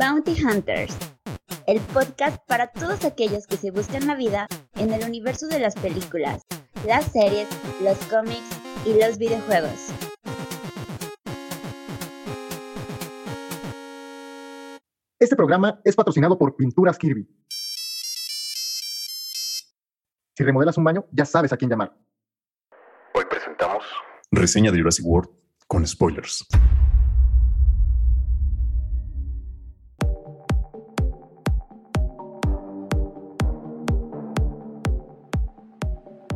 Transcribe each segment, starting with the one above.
Bounty Hunters, el podcast para todos aquellos que se buscan la vida en el universo de las películas, las series, los cómics y los videojuegos. Este programa es patrocinado por Pinturas Kirby. Si remodelas un baño, ya sabes a quién llamar. Hoy presentamos reseña de Jurassic World con spoilers.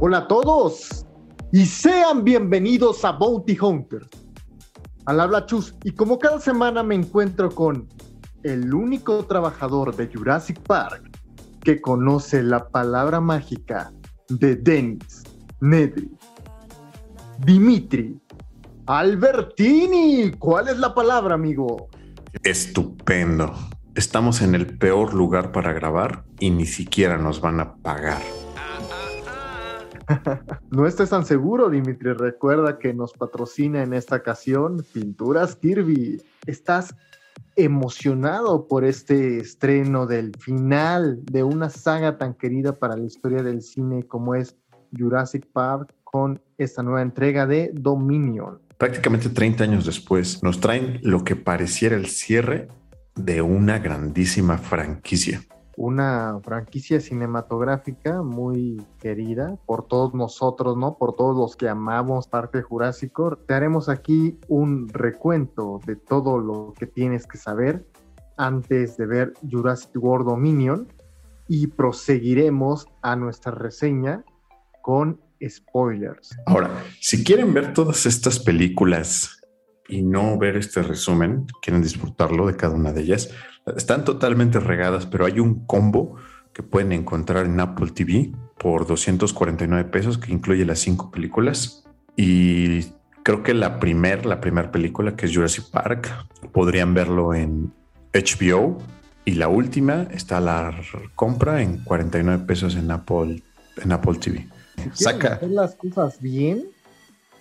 Hola a todos y sean bienvenidos a Bounty Hunter. Al habla Chus y como cada semana me encuentro con el único trabajador de Jurassic Park que conoce la palabra mágica de Dennis, Nedry, Dimitri, Albertini. ¿Cuál es la palabra, amigo? Estupendo. Estamos en el peor lugar para grabar y ni siquiera nos van a pagar. no estés tan seguro, Dimitri. Recuerda que nos patrocina en esta ocasión Pinturas Kirby. ¿Estás emocionado por este estreno del final de una saga tan querida para la historia del cine como es Jurassic Park con esta nueva entrega de Dominion? Prácticamente 30 años después nos traen lo que pareciera el cierre de una grandísima franquicia una franquicia cinematográfica muy querida por todos nosotros, ¿no? Por todos los que amamos Parque Jurásico. Te haremos aquí un recuento de todo lo que tienes que saber antes de ver Jurassic World Dominion y proseguiremos a nuestra reseña con spoilers. Ahora, si quieren ver todas estas películas y no ver este resumen, quieren disfrutarlo de cada una de ellas, están totalmente regadas, pero hay un combo que pueden encontrar en Apple TV por 249 pesos que incluye las cinco películas. Y creo que la primera, la primera película que es Jurassic Park, podrían verlo en HBO. Y la última está la compra en 49 pesos en Apple, en Apple TV. Saca. Hacer las cosas bien,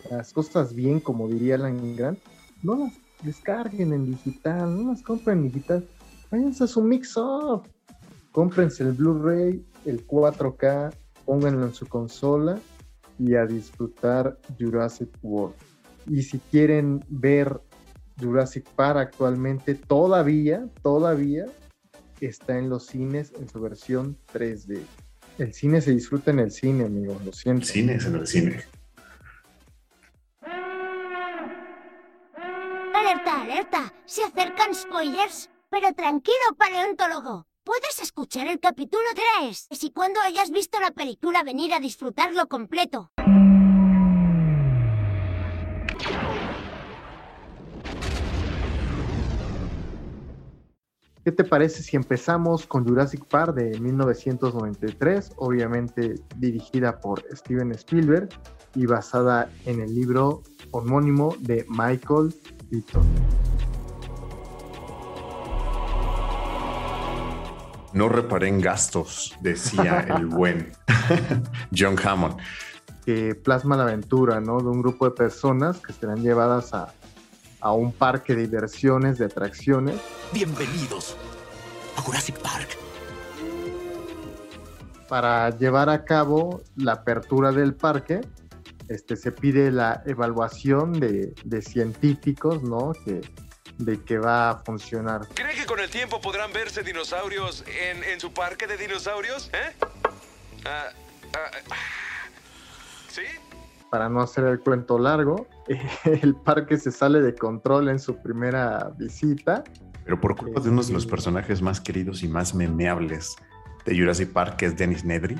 las cosas bien, como diría Alan Grant, no las descarguen en digital, no las compren en digital váyanse a su mix-up. Cómprense el Blu-ray, el 4K, pónganlo en su consola y a disfrutar Jurassic World. Y si quieren ver Jurassic Park actualmente, todavía, todavía está en los cines en su versión 3D. El cine se disfruta en el cine, amigos, lo siento. El cine es en el cine. Alerta, alerta, se acercan spoilers. Pero tranquilo, paleontólogo. Puedes escuchar el capítulo 3 y cuando hayas visto la película venir a disfrutarlo completo. ¿Qué te parece si empezamos con Jurassic Park de 1993, obviamente dirigida por Steven Spielberg y basada en el libro homónimo de Michael Keaton? No reparé en gastos, decía el buen John Hammond. Que plasma la aventura, ¿no? De un grupo de personas que serán llevadas a, a un parque de diversiones, de atracciones. Bienvenidos a Jurassic Park. Para llevar a cabo la apertura del parque, este, se pide la evaluación de, de científicos, ¿no? Que, de que va a funcionar. ¿Cree que con el tiempo podrán verse dinosaurios en, su parque de dinosaurios? ¿Eh? Ah, ah, ¿Sí? Para no hacer el cuento largo, el parque se sale de control en su primera visita. Pero por culpa de uno de los personajes más queridos y más memeables de Jurassic Park, que es Dennis Nedry,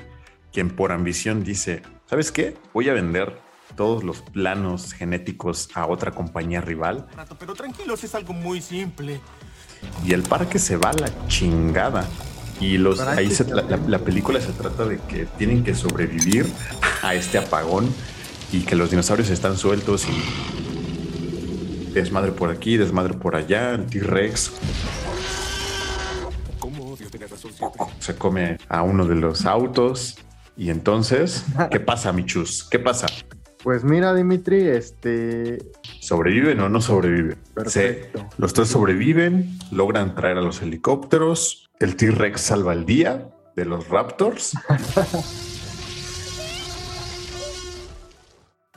quien por ambición dice, ¿sabes qué? Voy a vender todos los planos genéticos a otra compañía rival. Pero tranquilos, es algo muy simple. Y el parque se va a la chingada. Y los, ahí la, película se trata de que tienen que sobrevivir a este apagón y que los dinosaurios están sueltos y desmadre por aquí, desmadre por allá, T-Rex. Se come a uno de los autos y entonces, ¿qué pasa, Michus? ¿Qué pasa? Pues mira, Dimitri, este. ¿Sobreviven o no sobreviven? Perfecto. Sí, los tres sobreviven, logran traer a los helicópteros, el T-Rex salva el día de los Raptors.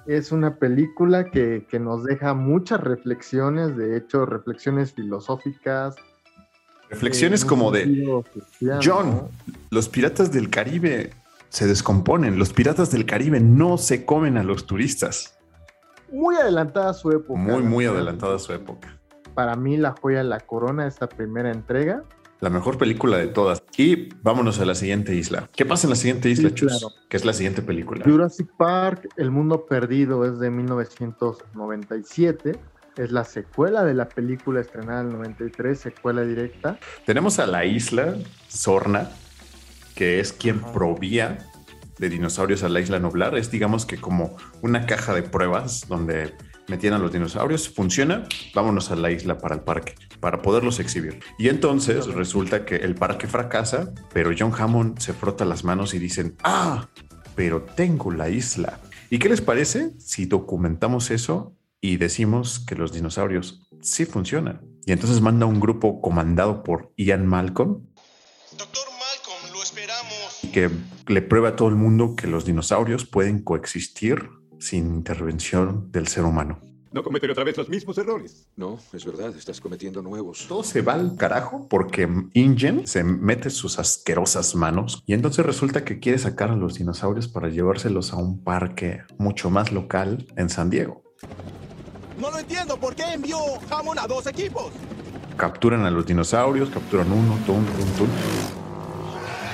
Es una película que, que nos deja muchas reflexiones, de hecho, reflexiones filosóficas. Reflexiones un como de. John, los piratas del Caribe se descomponen, los piratas del Caribe no se comen a los turistas. Muy adelantada a su época. Muy, muy adelantada a su época. Para mí, la joya de la corona, esta primera entrega. La mejor película de todas. Y vámonos a la siguiente isla. ¿Qué pasa en la siguiente isla, Sí, Chus? claro. Que es la siguiente película. Jurassic Park, El Mundo Perdido, es de 1997. Es la secuela de la película estrenada en el 93, secuela directa. Tenemos a la isla Sorna, que es quien provía de dinosaurios a la isla Nublar. Es digamos que como una caja de pruebas donde metían a los dinosaurios. Funciona, vámonos a la isla para el parque, para poderlos exhibir. Y entonces resulta que el parque fracasa, pero John Hammond se frota las manos y dicen, ah, pero tengo la isla. ¿Y qué les parece si documentamos eso y decimos que los dinosaurios sí funcionan? Y entonces manda un grupo comandado por Ian Malcolm Doctor que le prueba a todo el mundo que los dinosaurios pueden coexistir sin intervención del ser humano. No cometeré otra vez los mismos errores. No, es verdad, estás cometiendo nuevos. Todo se va al carajo porque Ingen se mete sus asquerosas manos y entonces resulta que quiere sacar a los dinosaurios para llevárselos a un parque mucho más local en San Diego. No lo entiendo. ¿Por qué envió Hammond a dos equipos? Capturan a los dinosaurios, capturan uno, tum, tum, tum.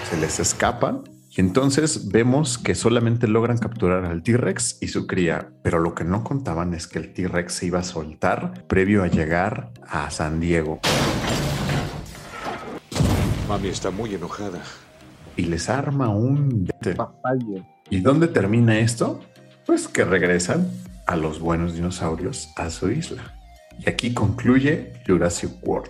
Se les escapan y entonces vemos que solamente logran capturar al T-Rex y su cría, pero lo que no contaban es que el T-Rex se iba a soltar previo a llegar a San Diego Mami está muy enojada. y les arma un... Papaya. ¿Y dónde termina esto? Pues que regresan a los buenos dinosaurios a su isla. Y aquí concluye Jurassic World.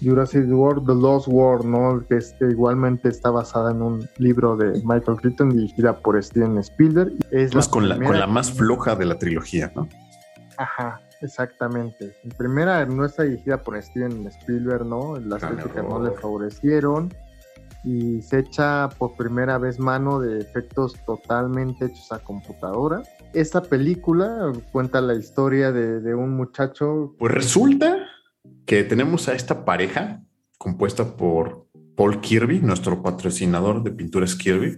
Jurassic World, The Lost World, ¿no? Que este, igualmente está basada en un libro de Michael Crichton dirigida por Steven Spielberg. Es Pues con la, con la más floja de la trilogía, ¿no? Ajá, exactamente. La primera no está dirigida por Steven Spielberg, ¿no? Las Gran críticas no le favorecieron. Y se echa por primera vez mano de efectos totalmente hechos a computadora. Esta película cuenta la historia de, de un muchacho Pues resulta que tenemos a esta pareja compuesta por Paul Kirby, nuestro patrocinador de pinturas Kirby,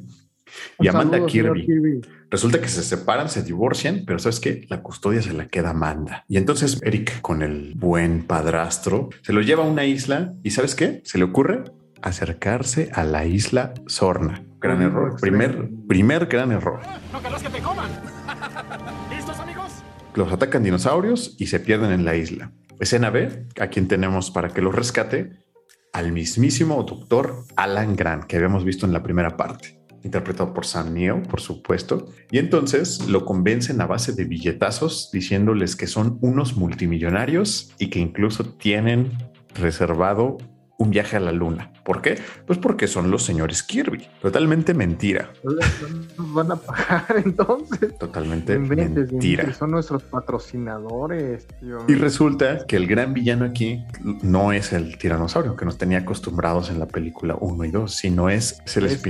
y Un Amanda saludo, Kirby. Kirby. Resulta que se separan, se divorcian, pero sabes que la custodia se la queda Amanda. Y entonces Eric, con el buen padrastro, se lo lleva a una isla y sabes qué? Se le ocurre acercarse a la isla Sorna. Gran error. excelente. Primer, primer gran error. ¡No querrás que te coman! ¿Listos, amigos? Los atacan dinosaurios y se pierden en la isla. Escena B, a quien tenemos para que los rescate, al mismísimo doctor Alan Grant, que habíamos visto en la primera parte, interpretado por Sam Neill, por supuesto. Y entonces lo convencen a base de billetazos, diciéndoles que son unos multimillonarios y que incluso tienen reservado un viaje a la luna. ¿Por qué? Pues porque son los señores Kirby. Totalmente mentira. Van a pagar entonces. Totalmente inventes, mentira. Son nuestros patrocinadores, tío. Y resulta que el gran villano aquí no es el tiranosaurio que nos tenía acostumbrados en la película 1 y 2, sino es, el Es-.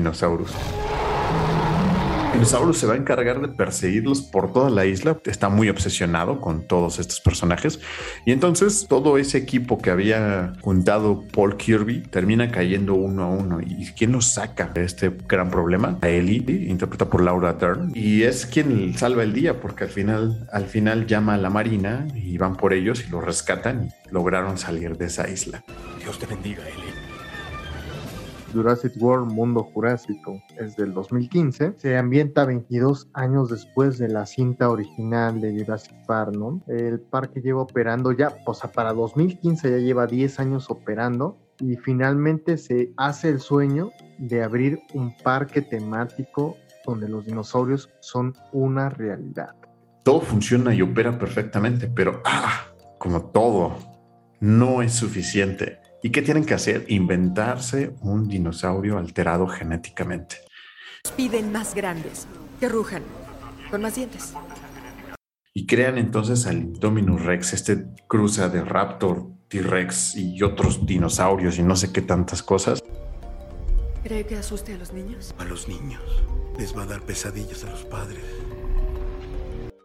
Spinosaurus se va a encargar de perseguirlos por toda la isla. Está muy obsesionado con todos estos personajes. Y entonces todo ese equipo que había juntado Paul Kirby termina cayendo uno a uno. ¿Y quién los saca de este gran problema? A Ellie, interpretada por Laura Dern. Y es quien salva el día porque al final, al final llama a la marina y van por ellos y los rescatan y lograron salir de esa isla. Dios te bendiga, Ellie. Jurassic World Mundo Jurásico es del 2015. Se ambienta 22 años después de la cinta original de Jurassic Park, ¿no? El parque lleva operando ya, o sea, para 2015 ya lleva 10 años operando y finalmente se hace el sueño de abrir un parque temático donde los dinosaurios son una realidad. todo funciona y opera perfectamente, pero ah, como todo, no es suficiente. ¿Y qué tienen que hacer? Inventarse un dinosaurio alterado genéticamente. Piden más grandes, que rujan, con más dientes. y crean entonces al Indominus Rex, este cruza de Raptor, T-Rex y otros dinosaurios y no sé qué tantas cosas. ¿Cree que asuste a los niños? A los niños. Les va a dar pesadillas a los padres.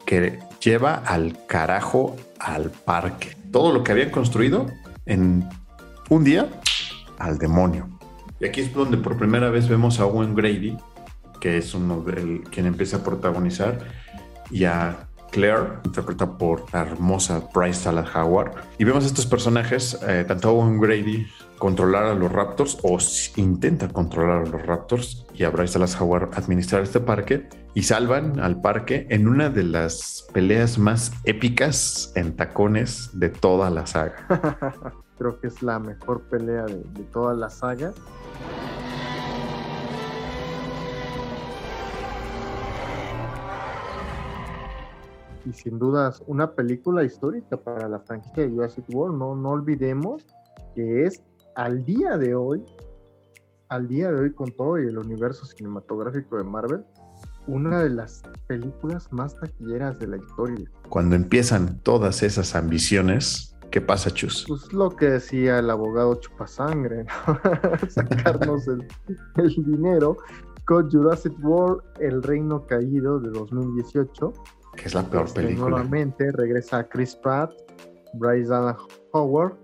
Que lleva al carajo al parque. Todo lo que habían construido en un día al demonio. Y aquí es donde por primera vez vemos a Owen Grady, que es uno del quien empieza a protagonizar, y a Claire, interpretada por la hermosa Bryce Dallas Howard. Y vemos a estos personajes, eh, tanto Owen Grady, controlar a los Raptors o intenta controlar a los Raptors y a Bryce Dallas Howard administrar este parque y salvan al parque en una de las peleas más épicas en tacones de toda la saga. Creo que es la mejor pelea de, de toda la saga. y sin dudas una película histórica para la franquicia de Jurassic World. No, no olvidemos que es al día de hoy, al día de hoy con todo y el universo cinematográfico de Marvel, una de las películas más taquilleras de la historia. Cuando empiezan todas esas ambiciones, ¿qué pasa, Chus? Pues lo que decía el abogado Chupasangre, ¿no? sacarnos el, el dinero con Jurassic World, El Reino Caído de 2018 que es la peor este, película. Nuevamente regresa Chris Pratt, Bryce Dallas Howard,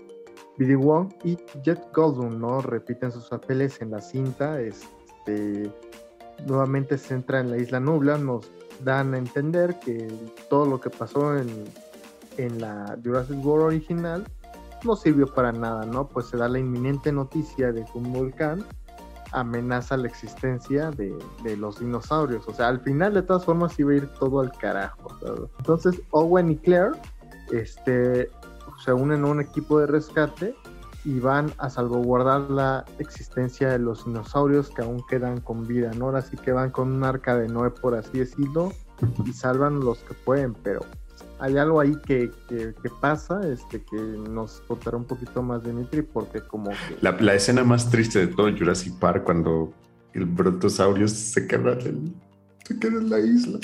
Billy Wong y Jet Goldblum, ¿no? Repiten sus papeles en la cinta. Este, nuevamente se entra en la isla Nubla, nos dan a entender que todo lo que pasó en, en la Jurassic World original no sirvió para nada, ¿no? Pues se da la inminente noticia de que un volcán amenaza la existencia de, los dinosaurios. O sea, al final de todas formas iba a ir todo al carajo. Entonces Owen y Claire este, se unen a un equipo de rescate y van a salvaguardar la existencia de los dinosaurios que aún quedan con vida, ¿no? Ahora sí que van con un arca de Noé, por así decirlo, y salvan los que pueden, pero hay algo ahí que, que, que, pasa, este, que nos contará un poquito más Dimitri, porque como que... La, la, escena más triste de todo Jurassic Park, cuando el brontosaurio se queda en, se queda en la isla.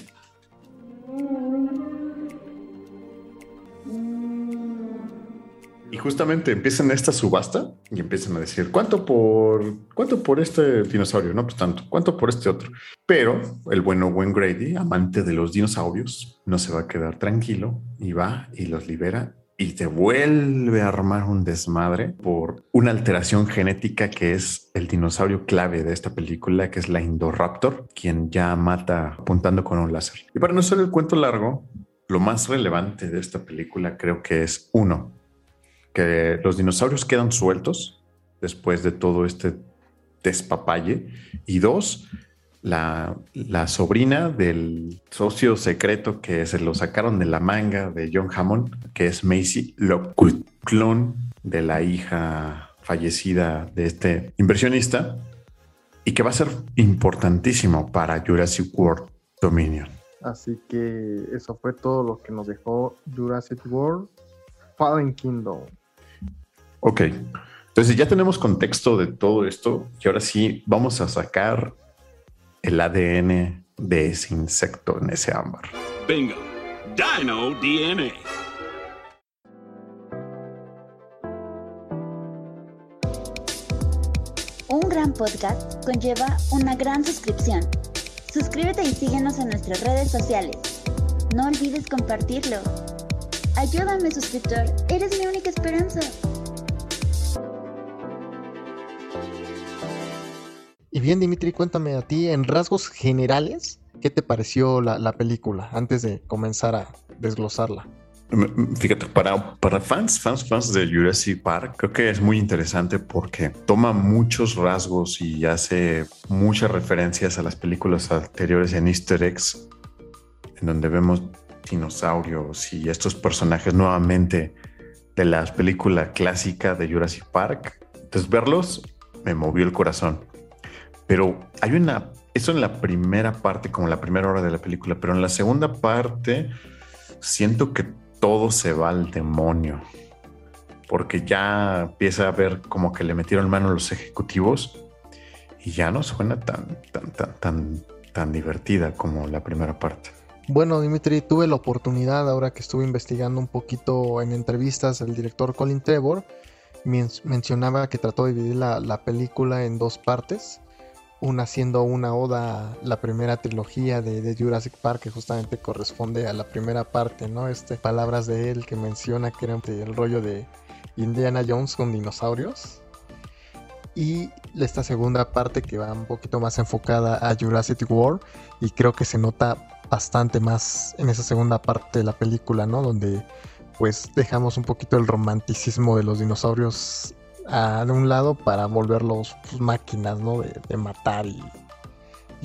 Y justamente empiezan esta subasta y empiezan a decir, ¿cuánto por, cuánto por este dinosaurio? No, pues tanto. ¿Cuánto por este otro? Pero el bueno Wayne Grady, amante de los dinosaurios, no se va a quedar tranquilo y va y los libera y te vuelve a armar un desmadre por una alteración genética que es el dinosaurio clave de esta película, que es la Indoraptor, quien ya mata apuntando con un láser. Y para no ser el cuento largo, lo más relevante de esta película creo que es uno, que los dinosaurios quedan sueltos después de todo este despapalle. Y dos, la, la, sobrina del socio secreto que se lo sacaron de la manga de John Hammond, que es Macy, lo clon de la hija fallecida de este inversionista y que va a ser importantísimo para Jurassic World Dominion. Así que eso fue todo lo que nos dejó Jurassic World Fallen Kingdom. Ok, entonces ya tenemos contexto de todo esto y ahora sí vamos a sacar el ADN de ese insecto en ese ámbar. Bingo, Dino DNA. Un gran podcast conlleva una gran suscripción. Suscríbete y síguenos en nuestras redes sociales. No olvides compartirlo. Ayúdame, suscriptor. Eres mi única esperanza. Y bien, Dimitri, cuéntame a ti, en rasgos generales, ¿qué te pareció la, la película antes de comenzar a desglosarla? Fíjate, para, para fans, fans, fans de Jurassic Park, creo que es muy interesante porque toma muchos rasgos y hace muchas referencias a las películas anteriores en Easter eggs, en donde vemos dinosaurios y estos personajes nuevamente de la película clásica de Jurassic Park. Entonces, verlos me movió el corazón. Pero hay una, eso en la primera parte, como la primera hora de la película, pero en la segunda parte siento que todo se va al demonio, porque ya empieza a ver como que le metieron mano los ejecutivos y ya no suena tan, tan, tan, tan, tan divertida como la primera parte. Bueno, Dimitri, tuve la oportunidad ahora que estuve investigando un poquito en entrevistas del director Colin Trevor, mencionaba que trató de dividir la, película en dos partes, una siendo una oda la primera trilogía de, de, Jurassic Park que justamente corresponde a la primera parte, ¿no? Este, palabras de él que menciona que era el rollo de Indiana Jones con dinosaurios. Y esta segunda parte que va un poquito más enfocada a Jurassic World y creo que se nota bastante más en esa segunda parte de la película, ¿no? Donde pues dejamos un poquito el romanticismo de los dinosaurios a, de un lado para volverlos pues, máquinas, ¿no? De, matar y,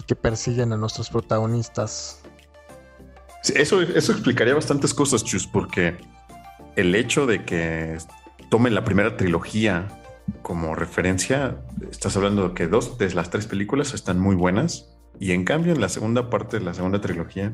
que persiguen a nuestros protagonistas. eso, eso explicaría bastantes cosas, Chus, porque el hecho de que tomen la primera trilogía como referencia, estás hablando de que dos de las tres películas están muy buenas y en cambio, en la segunda parte de la segunda trilogía,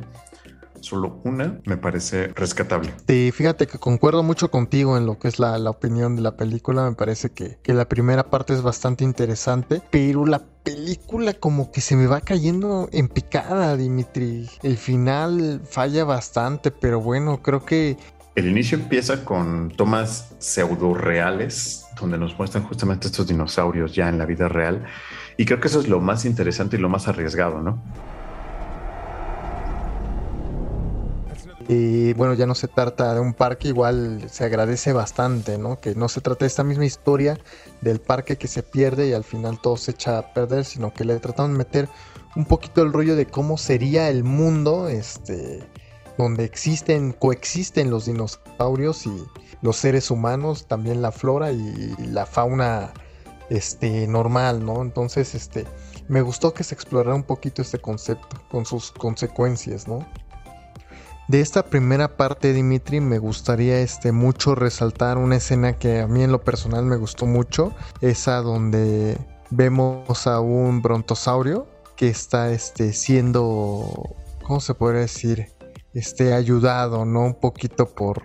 solo una me parece rescatable. Sí, fíjate que concuerdo mucho contigo en lo que es la, opinión de la película. Me parece que, que, la primera parte es bastante interesante, pero la película como que se me va cayendo en picada, Dimitri. El final falla bastante, pero bueno, creo que... El inicio empieza con tomas pseudo reales, donde nos muestran justamente estos dinosaurios ya en la vida real y creo que eso es lo más interesante y lo más arriesgado, ¿no? Y bueno, ya no se trata de un parque, igual se agradece bastante, ¿no? Que no se trata de esta misma historia del parque que se pierde y al final todo se echa a perder, sino que le trataron de meter un poquito el rollo de cómo sería el mundo, este, donde existen, coexisten los dinosaurios y los seres humanos, también la flora y la fauna este, normal, ¿no? Entonces, este, me gustó que se explorara un poquito este concepto con sus consecuencias, ¿no? De esta primera parte, Dimitri, me gustaría este, mucho resaltar una escena que a mí en lo personal me gustó mucho, esa donde vemos a un brontosaurio que está este, siendo, ¿cómo se podría decir? Este, ayudado, ¿no? Un poquito por,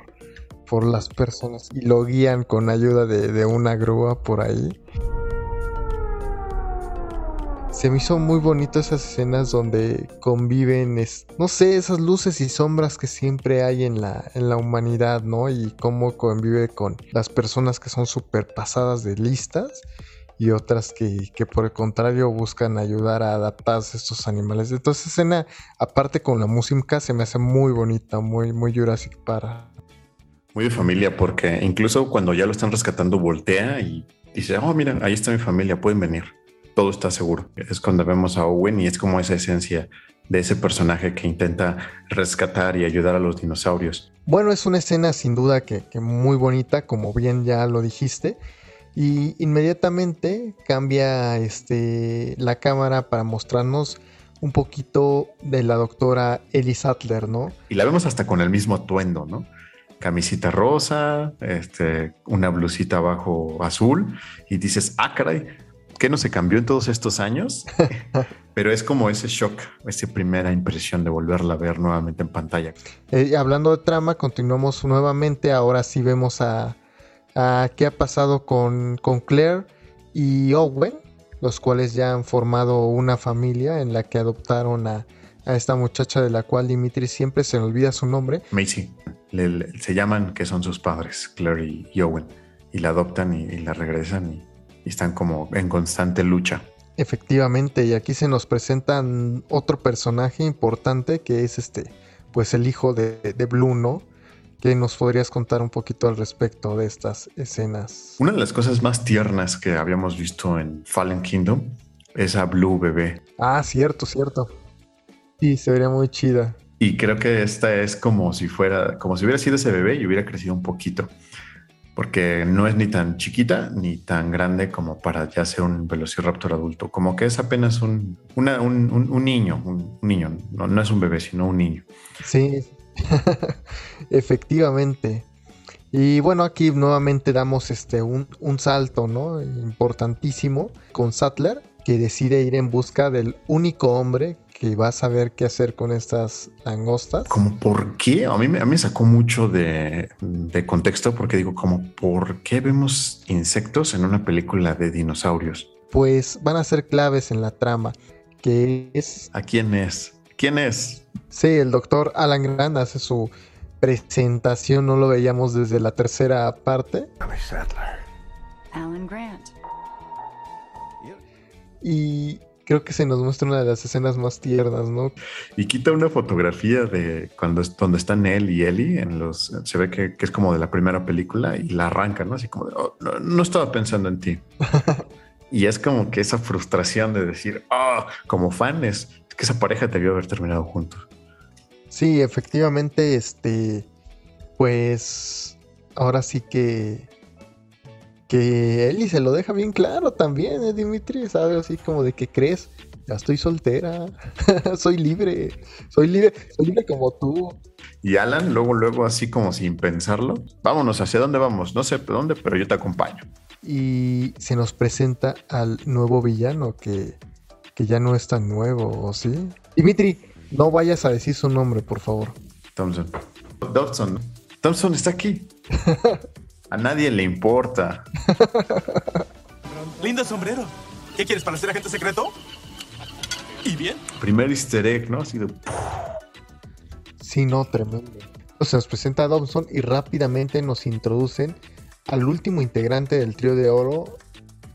por las personas y lo guían con ayuda de, una grúa por ahí. Se me hizo muy bonito esas escenas donde conviven, no sé, esas luces y sombras que siempre hay en la, en la humanidad, ¿no? Y cómo convive con las personas que son súper pasadas de listas y otras que, que, por el contrario buscan ayudar a adaptarse a estos animales. Entonces, escena, aparte con la música, se me hace muy bonita, muy, muy Jurassic Park. Muy de familia, porque incluso cuando ya lo están rescatando, voltea y dice, oh, mira, ahí está mi familia, pueden venir. Todo está seguro. Es cuando vemos a Owen y es como esa esencia de ese personaje que intenta rescatar y ayudar a los dinosaurios. Bueno, es una escena sin duda que, muy bonita, como bien ya lo dijiste. Y inmediatamente cambia este, la cámara para mostrarnos un poquito de la doctora Ellie Sattler, ¿no? Y la vemos hasta con el mismo atuendo, ¿no? camisita rosa, este, una blusita abajo azul y dices, ah, caray, ¿qué no se cambió en todos estos años? Pero es como ese shock, esa primera impresión de volverla a ver nuevamente en pantalla. Eh, hablando de trama, continuamos nuevamente. Ahora sí vemos a, a qué ha pasado con, con Claire y Owen, los cuales ya han formado una familia en la que adoptaron a, a esta muchacha de la cual Dimitri siempre se olvida su nombre. Macy se llaman que son sus padres, Claire y, Owen, y la adoptan y, la regresan y, están como en constante lucha. Efectivamente, y aquí se nos presentan otro personaje importante que es este, pues el hijo de, de Blue, ¿no? ¿Qué nos podrías contar un poquito al respecto de estas escenas? Una de las cosas más tiernas que habíamos visto en Fallen Kingdom es a Blue bebé. Ah, cierto, cierto. Sí, se vería muy chida. Y creo que esta es como si fuera, como si hubiera sido ese bebé y hubiera crecido un poquito. Porque no es ni tan chiquita ni tan grande como para ya ser un velociraptor adulto. Como que es apenas un, un, niño, un, niño. No, es un bebé, sino un niño. Sí, efectivamente. Y bueno, aquí nuevamente damos este un, un, salto, ¿no? Importantísimo con Sattler, que decide ir en busca del único hombre que va a saber qué hacer con estas langostas. Como por qué? A mí, a mí me sacó mucho de, contexto porque digo, como por qué vemos insectos en una película de dinosaurios. Pues van a ser claves en la trama, que es... ¿A quién es? ¿Quién es? Sí, el doctor Alan Grant hace su presentación, no lo veíamos desde la tercera parte. Alan Grant. Y creo que se nos muestra una de las escenas más tiernas, ¿no? Y quita una fotografía de cuando es, donde están él y Ellie en los se ve que, que es como de la primera película y la arranca, ¿no? Así como de, "Oh, no, no estaba pensando en ti. y es como que esa frustración de decir, ah, como fan es, es que esa pareja debió haber terminado juntos. Sí, efectivamente, este, pues, ahora sí que, que Eli se lo deja bien claro también, ¿eh, Dimitri? ¿Sabes? Así como de que crees, ya estoy soltera, soy libre, soy libre, soy libre como tú. Y Alan, luego, luego, así como sin pensarlo, vámonos, ¿hacia dónde vamos? No sé dónde, pero yo te acompaño. Y se nos presenta al nuevo villano que, que ya no es tan nuevo, ¿o sí? Dimitri, no vayas a decir su nombre, por favor. Thompson. Dodson. Thompson está aquí. A nadie le importa. Lindo sombrero. ¿Qué quieres para ser agente secreto? ¿Y bien? Primer easter egg, ¿no? Ha sido. Sí, no, tremendo. Se nos presenta a Dobson y rápidamente nos introducen al último integrante del trío de oro,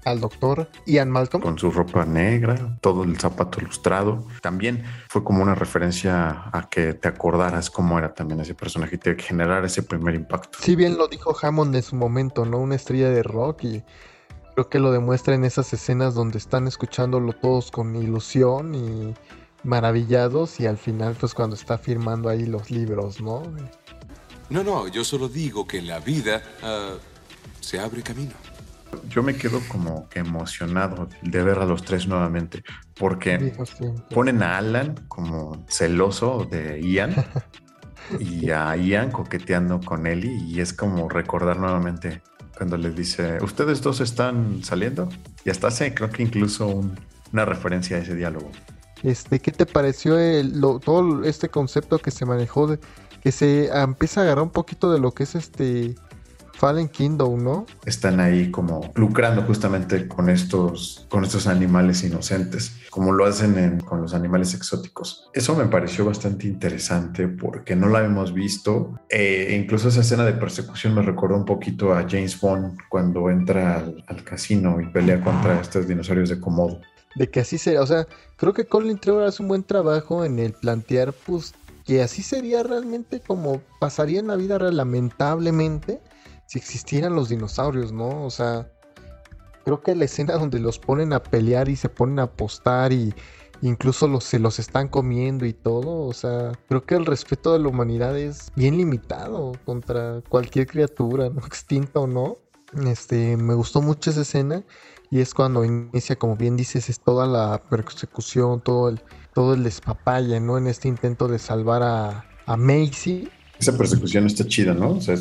al doctor Ian Malcolm. Con su ropa negra, todo el zapato ilustrado. También fue como una referencia a que te acordaras cómo era también ese personaje y te generar ese primer impacto. Si bien lo dijo Hammond en su momento, ¿no? Una estrella de rock y creo que lo demuestra en esas escenas donde están escuchándolo todos con ilusión y maravillados y al final pues cuando está firmando ahí los libros, ¿no? No, no, yo solo digo que en la vida ah, se abre camino. Yo me quedo como que emocionado de ver a los tres nuevamente, porque ponen a Alan como celoso de Ian y a Ian coqueteando con Ellie y es como recordar nuevamente cuando les dice, ¿ustedes dos están saliendo? Y hasta hace creo que incluso un- una referencia a ese diálogo. Este, ¿qué te pareció el- lo- todo este concepto que se manejó de que se empieza a agarrar un poquito de lo que es este Fallen Kingdom, ¿no? Están ahí como lucrando justamente con estos, con estos animales inocentes, como lo hacen en- con los animales exóticos. Eso me pareció bastante interesante porque no la hemos visto. Eh, incluso esa escena de persecución me recordó un poquito a James Bond cuando entra al, al casino y pelea contra estos dinosaurios de Komodo. De que así sería, o sea, creo que Colin Trevor hace un buen trabajo en el plantear, pues, que así sería realmente como pasaría en la vida real, lamentablemente, si existieran los dinosaurios, ¿no? O sea, creo que la escena donde los ponen a pelear y se ponen a apostar y incluso los, se los están comiendo y todo, o sea, creo que el respeto de la humanidad es bien limitado contra cualquier criatura, ¿no? Extinta o no. Este, me gustó mucho esa escena y es cuando inicia, como bien dices, es toda la persecución, todo el, todo el despapalle, ¿no? En este intento de salvar a, a Macy. Esa persecución está chida, ¿no? O sea,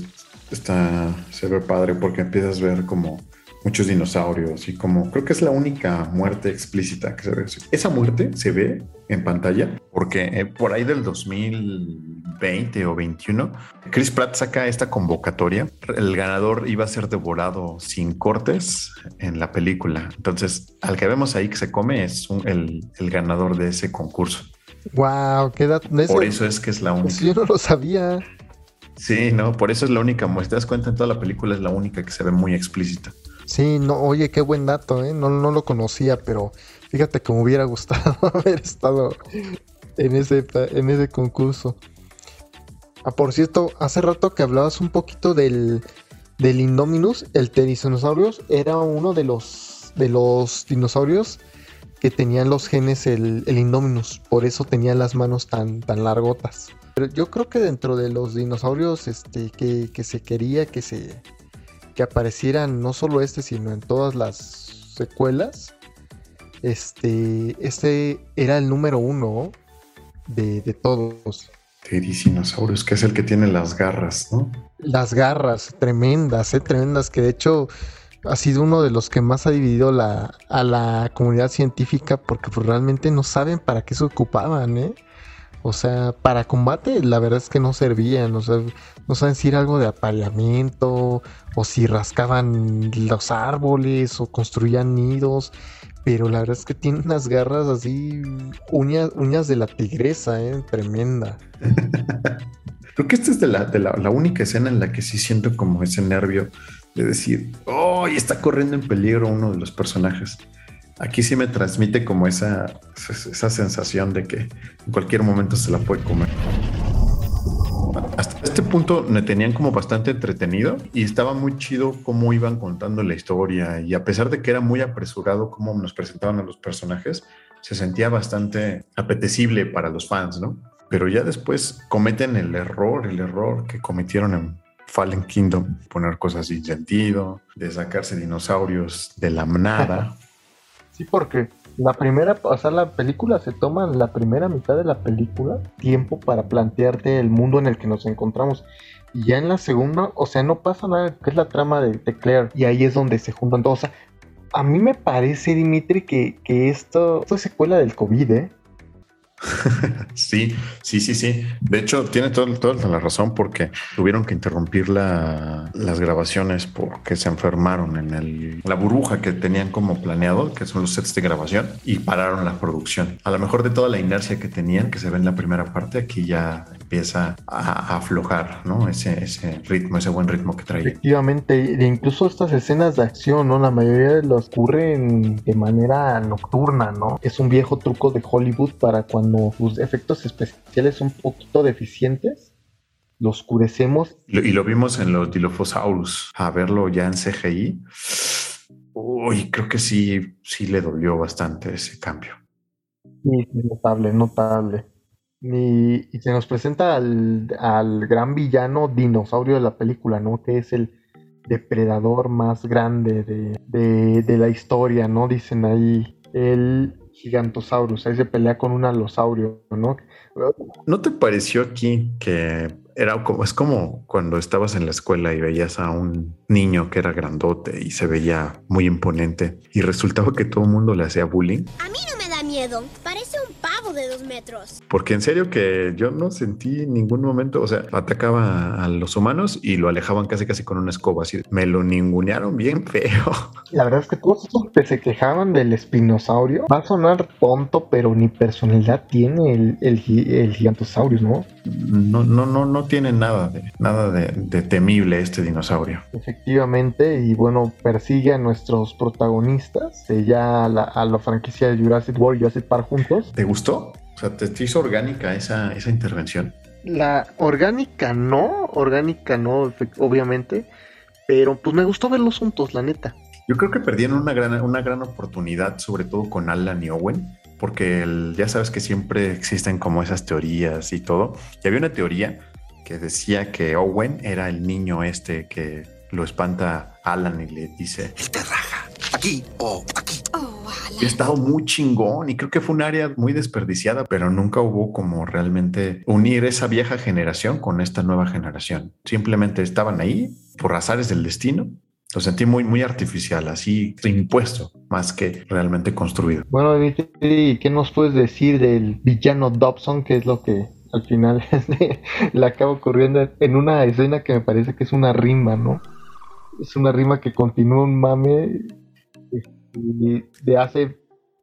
está, se ve padre porque empiezas a ver como muchos dinosaurios y como creo que es la única muerte explícita que se ve. Esa muerte se ve en pantalla porque eh, por ahí del 2020 o 21, Chris Pratt saca esta convocatoria. El ganador iba a ser devorado sin cortes en la película. Entonces, al que vemos ahí que se come es un- el, el ganador de ese concurso. ¡Wow! ¿Qué dato? Por eso es que es la única. Eso yo no lo sabía. Sí, no, por eso es la única muestra. Te das cuenta, en toda la película es la única que se ve muy explícita. Sí, no, oye, qué buen dato, ¿eh? No, no lo conocía, pero fíjate que me hubiera gustado haber estado en ese, en ese concurso. Ah, por cierto, hace rato que hablabas un poquito del, del Indominus, el Pterosaurus era uno de los, de los dinosaurios que tenían los genes el, el Indominus, por eso tenía las manos tan, tan largotas. Pero yo creo que dentro de los dinosaurios este, que, que se quería que se, que aparecieran no solo este, sino en todas las secuelas. Este, este era el número uno de, de todos. Tiricinosaurus, que es el que tiene las garras, ¿no? Las garras, tremendas, eh, tremendas, que de hecho ha sido uno de los que más ha dividido a la comunidad científica porque pues, realmente no saben para qué se ocupaban, ¿eh? O sea, para combate la verdad es que no servían, o sea, no saben si era algo de apareamiento o si rascaban los árboles o construían nidos, pero la verdad es que tiene unas garras así, uñas, uñas de la tigresa, ¿eh? Tremenda. Creo que esta es la, la, única escena en la que sí siento como ese nervio de decir, oh, y está corriendo en peligro uno de los personajes. Aquí sí me transmite como esa, esa sensación de que en cualquier momento se la puede comer. Hasta este punto me tenían como bastante entretenido y estaba muy chido cómo iban contando la historia y a pesar de que era muy apresurado cómo nos presentaban a los personajes, se sentía bastante apetecible para los fans, ¿no? Pero ya después cometen el error, el error que cometieron en Fallen Kingdom, poner cosas sin sentido, de sacarse dinosaurios de la nada. Sí, porque la primera, o sea, la película se toma la primera mitad de la película tiempo para plantearte el mundo en el que nos encontramos. Y ya en la segunda, o sea, no pasa nada, que es la trama de, de Claire. Y ahí es donde se juntan todos. O sea, a mí me parece, Dimitri, que, que esto, esto es secuela del COVID, ¿eh? sí, sí, sí, sí. De hecho, tiene toda, toda la razón porque tuvieron que interrumpir la, las grabaciones porque se enfermaron en el, la burbuja que tenían como planeado, que son los sets de grabación, y pararon la producción. A lo mejor de toda la inercia que tenían, que se ve en la primera parte, aquí ya empieza a, a aflojar, ¿no? Ese, ese ritmo, ese buen ritmo que traía. Efectivamente, e incluso estas escenas de acción, ¿no? La mayoría de los ocurren de manera nocturna, ¿no? Es un viejo truco de Hollywood para cuando sus efectos especiales son un poquito deficientes, lo oscurecemos. Y lo vimos en los Dilophosaurus. A verlo ya en CGI. Uy, creo que sí, sí le dolió bastante ese cambio. Sí, notable, notable. Y, y se nos presenta al, al, gran villano dinosaurio de la película, ¿no? Que es el depredador más grande de, de, de la historia, ¿no? Dicen ahí. El Gigantosaurus, ahí se pelea con un alosaurio, ¿no? ¿No te pareció aquí que era como, es como cuando estabas en la escuela y veías a un niño que era grandote y se veía muy imponente y resultaba que todo el mundo le hacía bullying? A mí no me miedo, parece un pavo de dos metros. Porque en serio que yo no sentí en ningún momento, o sea, atacaba a los humanos y lo alejaban casi casi con una escoba, así me lo ningunearon bien feo. La verdad es que todos esos que se quejaban del espinosaurio va a sonar tonto, pero ni personalidad tiene el, el, el gigantosaurio, ¿no? No, no, no, no tiene nada de nada de, de temible este dinosaurio. Efectivamente, y bueno, persigue a nuestros protagonistas, ya a la, a la franquicia de Jurassic World y Jurassic Park juntos. ¿Te gustó? O sea, ¿te, te hizo orgánica esa, esa intervención? La orgánica no, orgánica no, obviamente, pero pues me gustó verlos juntos, la neta. Yo creo que perdieron una gran, una gran oportunidad, sobre todo con Alan y Owen, porque el, ya sabes que siempre existen como esas teorías y todo. Y había una teoría que decía que Owen era el niño este que lo espanta Alan y le dice: Te raja, aquí o aquí. Oh, y ha estado muy chingón y creo que fue un área muy desperdiciada, pero nunca hubo como realmente unir esa vieja generación con esta nueva generación. Simplemente estaban ahí por azares del destino lo sentí muy, muy artificial, así impuesto, más que realmente construido. Bueno, Dimitri, ¿qué nos puedes decir del villano Dobson? Que es lo que al final le acaba ocurriendo en una escena que me parece que es una rima, ¿no? Es una rima que continúa un mame de hace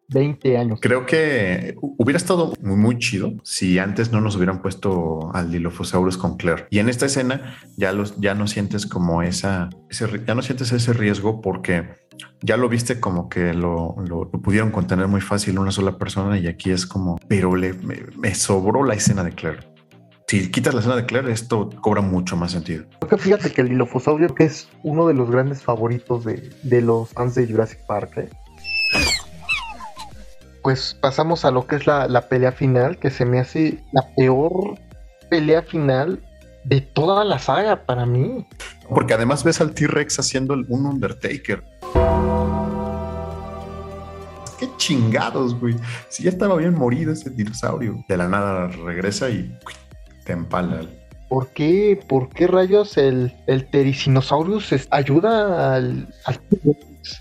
20 años. Creo que hubiera estado muy, muy chido si antes no nos hubieran puesto al Dilophosaurus con Claire. Y en esta escena ya, los, ya no sientes como esa, ese, ya no sientes ese riesgo porque ya lo viste como que lo, lo, pudieron contener muy fácil una sola persona y aquí es como, pero le, me sobró la escena de Claire si quitas la escena de Claire, esto cobra mucho más sentido. Porque fíjate que el Dilophosaurus que es uno de los grandes favoritos de, de los fans de Jurassic Park. ¿eh? Pues pasamos a lo que es la, la, pelea final, que se me hace la peor pelea final de toda la saga para mí. Porque además ves al T-Rex haciendo un Undertaker. Qué chingados, güey. Si ya estaba bien morido ese dinosaurio. De la nada regresa y te empala. ¿Por qué? ¿Por qué rayos el, el Tericinosaurus ayuda al, al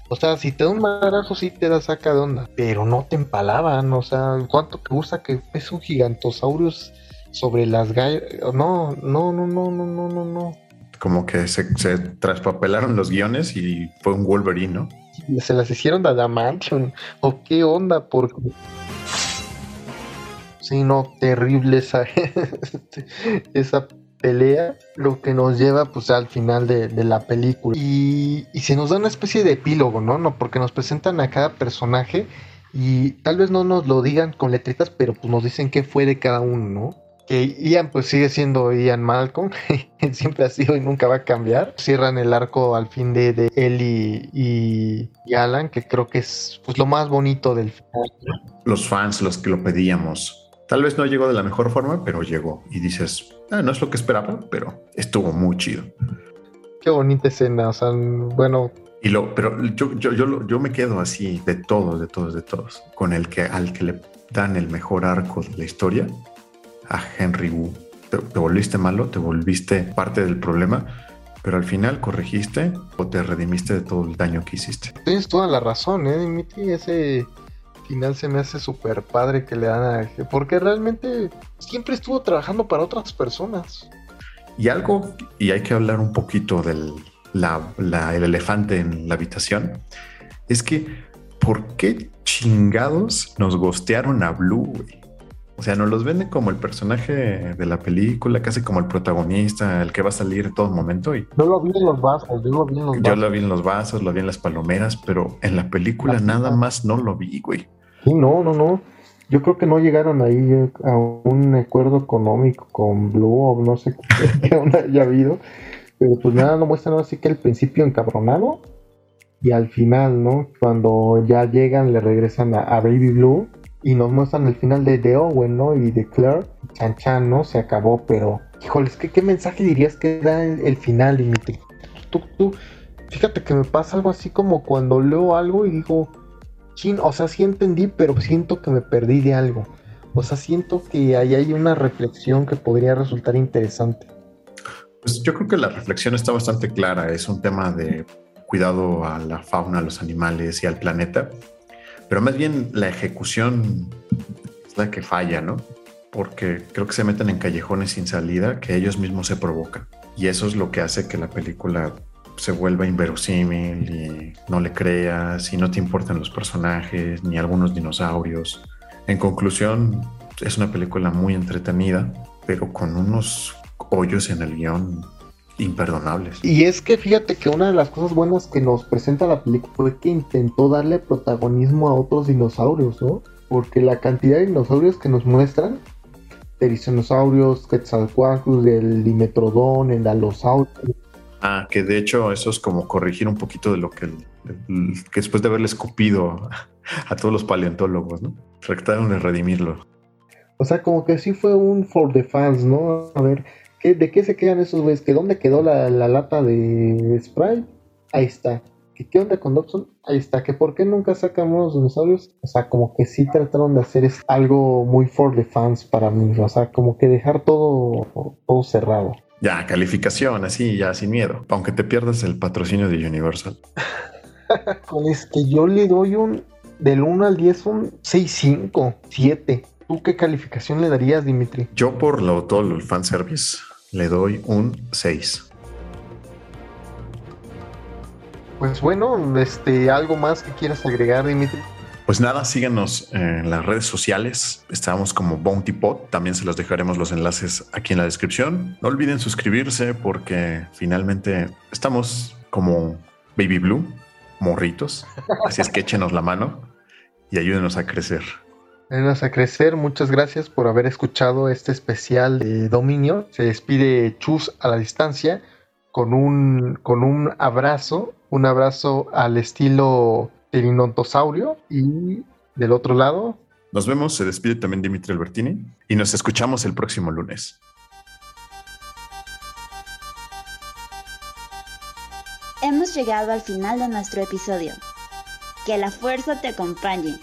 o sea, si te da un madrazo, sí te da saca de onda. Pero no te empalaban. O sea, ¿cuánto te gusta que es un gigantosaurus sobre las gallas? No, no, no, no, no, no, no, no. Como que se, se, traspapelaron los guiones y fue un Wolverine, ¿no? se las hicieron de Adamantium o qué onda porque sí no terrible esa esa pelea lo que nos lleva pues al final de, de la película y, y, se nos da una especie de epílogo no no porque nos presentan a cada personaje y tal vez no nos lo digan con letritas pero pues nos dicen qué fue de cada uno no que Ian pues sigue siendo Ian Malcolm, siempre ha sido y nunca va a cambiar. Cierran el arco al fin de, de y, y, Alan, que creo que es pues lo más bonito del final. Los fans, los que lo pedíamos. Tal vez no llegó de la mejor forma, pero llegó. Y dices, ah, no es lo que esperaba, pero estuvo muy chido. Qué bonita escena, o sea, bueno. Y lo, pero yo, yo, yo, yo me quedo así de todos, de todos, de todos, con el que al que le dan el mejor arco de la historia, a Henry Wu. Te, te, volviste malo, te volviste parte del problema, pero al final corregiste o te redimiste de todo el daño que hiciste. Tienes toda la razón, ¿eh, Dimitri? Ese final se me hace súper padre que le dan. Porque realmente siempre estuvo trabajando para otras personas. Y algo, y hay que hablar un poquito del la, la, el elefante en la habitación, es que ¿por qué chingados nos gostearon a Blue, güey? O sea, nos los venden como el personaje de la película, casi como el protagonista, el que va a salir en todo momento. Y yo lo vi en los vasos, yo lo vi en los yo vasos. lo vi en los vasos, lo vi en las palomeras, pero en la película nada más no lo vi, güey. Sí, no, no, no. Yo creo que no llegaron ahí a un acuerdo económico con Blue o no sé qué haya habido. Pero pues nada, no muestran así que al principio encabronado y al final, ¿no? Cuando ya llegan, le regresan a, a Baby Blue y nos muestran el final de, de Owen. Y de Claire, Chan Chan, ¿no? Se acabó, pero, híjoles, ¿qué, qué mensaje dirías que da el, final, Dimitri? Tú, tú, fíjate que me pasa algo así como cuando leo algo y digo, chin, o sea, sí entendí, pero siento que me perdí de algo. O sea, siento que ahí hay una reflexión que podría resultar interesante. Pues yo creo que la reflexión está bastante clara. Es un tema de cuidado a la fauna, a los animales y al planeta pero más bien la ejecución es la que falla, ¿no? Porque creo que se meten en callejones sin salida que ellos mismos se provocan. Y eso es lo que hace que la película se vuelva inverosímil y no le creas y no te importan los personajes ni algunos dinosaurios. En conclusión, es una película muy entretenida, pero con unos hoyos en el guion imperdonables. Y es que fíjate que una de las cosas buenas que nos presenta la película fue que intentó darle protagonismo a otros dinosaurios, ¿no? Porque la cantidad de dinosaurios que nos muestran, Terisonosaurios, Quetzalcoatlus, el Dimetrodón, el Alosaurio. Ah, que de hecho eso es como corregir un poquito de lo que, que después de haberle escupido a todos los paleontólogos, ¿no? Trataron de redimirlo. O sea, como que sí fue un for the fans, ¿no? A ver, ¿De qué se quedan esos güeyes? ¿Que dónde quedó la, la, lata de Sprite? Ahí está. ¿Que ¿Qué onda con Dobson? Ahí está. ¿Que por qué nunca sacan unos dinosaurios? O sea, como que sí trataron de hacer es algo muy for the fans para mí. O sea, como que dejar todo, todo cerrado. Ya, calificación, así, ya sin miedo. Aunque te pierdas el patrocinio de Universal. es que yo le doy un. Del 1 al 10, un 6-5, 7. ¿Tú qué calificación le darías, Dimitri? Yo, por lo, todo el fanservice, le doy un 6. Pues bueno, este, ¿algo más que quieras agregar, Dimitri? Pues nada, síganos en las redes sociales. Estamos como Bounty Pot. También se los dejaremos los enlaces aquí en la descripción. No olviden suscribirse porque finalmente estamos como Baby Blue, morritos. Así es que échenos la mano y ayúdenos a crecer. Ayúdenos a crecer. Muchas gracias por haber escuchado este especial de Dominio. Se despide Chus a la distancia con un, con un abrazo, un abrazo al estilo Perinontosaurio y del otro lado. Nos vemos, se despide también Dimitri Albertini y nos escuchamos el próximo lunes. Hemos llegado al final de nuestro episodio. Que la fuerza te acompañe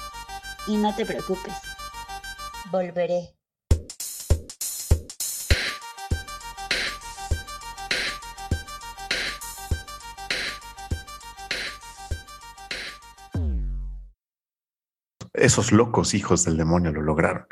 y no te preocupes. Volveré. Esos locos hijos del demonio lo lograron.